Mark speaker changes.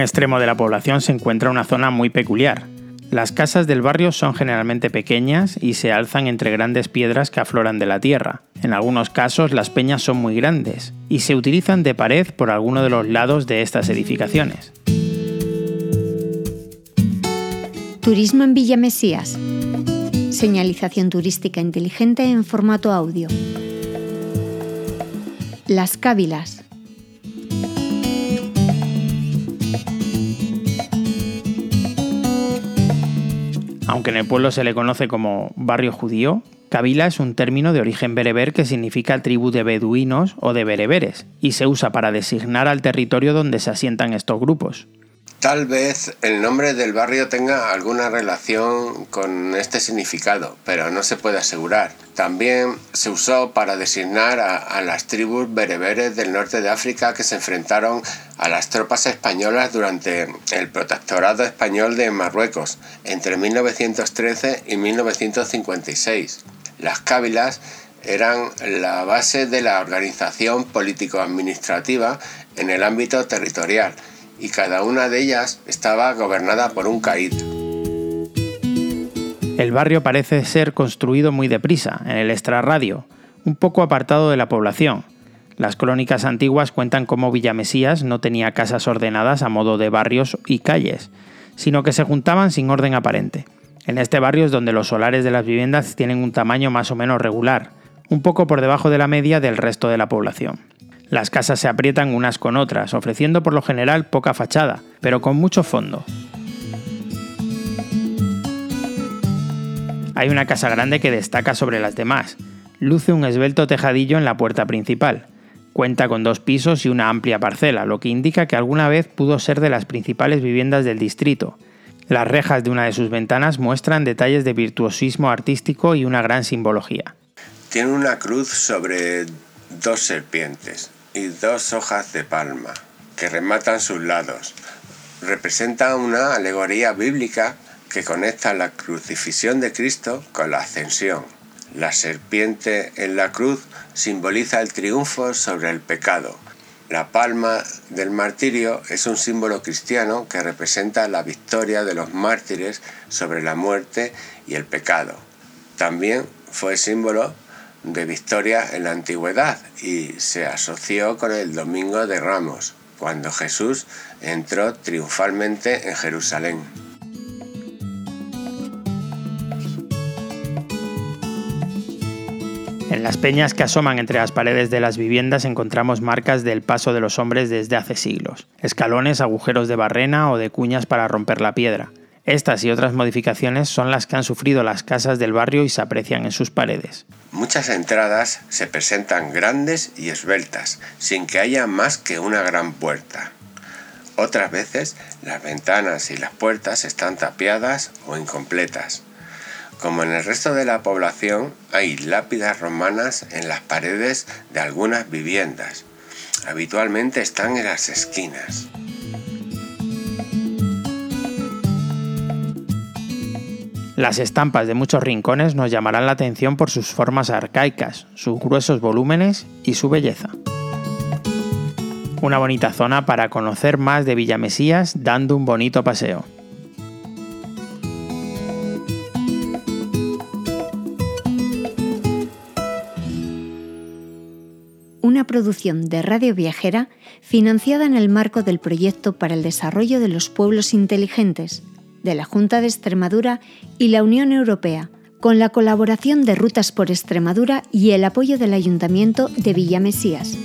Speaker 1: extremo de la población se encuentra una zona muy peculiar. Las casas del barrio son generalmente pequeñas y se alzan entre grandes piedras que afloran de la tierra. En algunos casos las peñas son muy grandes y se utilizan de pared por alguno de los lados de estas edificaciones.
Speaker 2: Turismo en Villa Mesías. Señalización turística inteligente en formato audio. Las Cávilas.
Speaker 1: Aunque en el pueblo se le conoce como barrio judío, Kabila es un término de origen bereber que significa tribu de beduinos o de bereberes, y se usa para designar al territorio donde se asientan estos grupos.
Speaker 3: Tal vez el nombre del barrio tenga alguna relación con este significado, pero no se puede asegurar. También se usó para designar a, las tribus bereberes del norte de África que se enfrentaron a las tropas españolas durante el protectorado español de Marruecos entre 1913 y 1956. Las cávilas eran la base de la organización político-administrativa en el ámbito territorial y cada una de ellas estaba gobernada por un caíd.
Speaker 1: El barrio parece ser construido muy deprisa, en el extrarradio, un poco apartado de la población. Las crónicas antiguas cuentan cómo Villamesías no tenía casas ordenadas a modo de barrios y calles, sino que se juntaban sin orden aparente. En este barrio es donde los solares de las viviendas tienen un tamaño más o menos regular, un poco por debajo de la media del resto de la población. Las casas se aprietan unas con otras, ofreciendo por lo general poca fachada, pero con mucho fondo. Hay una casa grande que destaca sobre las demás. Luce un esbelto tejadillo en la puerta principal. Cuenta con dos pisos y una amplia parcela, lo que indica que alguna vez pudo ser de las principales viviendas del distrito. Las rejas de una de sus ventanas muestran detalles de virtuosismo artístico y una gran simbología.
Speaker 3: Tiene una cruz sobre dos serpientes y dos hojas de palma que rematan sus lados. Representa una alegoría bíblica que conecta la crucifixión de Cristo con la ascensión. La serpiente en la cruz simboliza el triunfo sobre el pecado. La palma del martirio es un símbolo cristiano que representa la victoria de los mártires sobre la muerte y el pecado. También fue símbolo de victoria en la antigüedad y se asoció con el Domingo de Ramos, cuando Jesús entró triunfalmente en Jerusalén.
Speaker 1: En las peñas que asoman entre las paredes de las viviendas encontramos marcas del paso de los hombres desde hace siglos, escalones, agujeros de barrena o de cuñas para romper la piedra. Estas y otras modificaciones son las que han sufrido las casas del barrio y se aprecian en sus paredes.
Speaker 3: Muchas entradas se presentan grandes y esbeltas, sin que haya más que una gran puerta. Otras veces las ventanas y las puertas están tapiadas o incompletas. Como en el resto de la población, hay lápidas romanas en las paredes de algunas viviendas. Habitualmente están en las esquinas.
Speaker 1: Las estampas de muchos rincones nos llamarán la atención por sus formas arcaicas, sus gruesos volúmenes y su belleza. Una bonita zona para conocer más de Villamesías dando un bonito paseo.
Speaker 2: Una producción de Radio Viajera financiada en el marco del proyecto para el desarrollo de los pueblos inteligentes de la Junta de Extremadura y la Unión Europea, con la colaboración de Rutas por Extremadura y el apoyo del Ayuntamiento de Villamesías.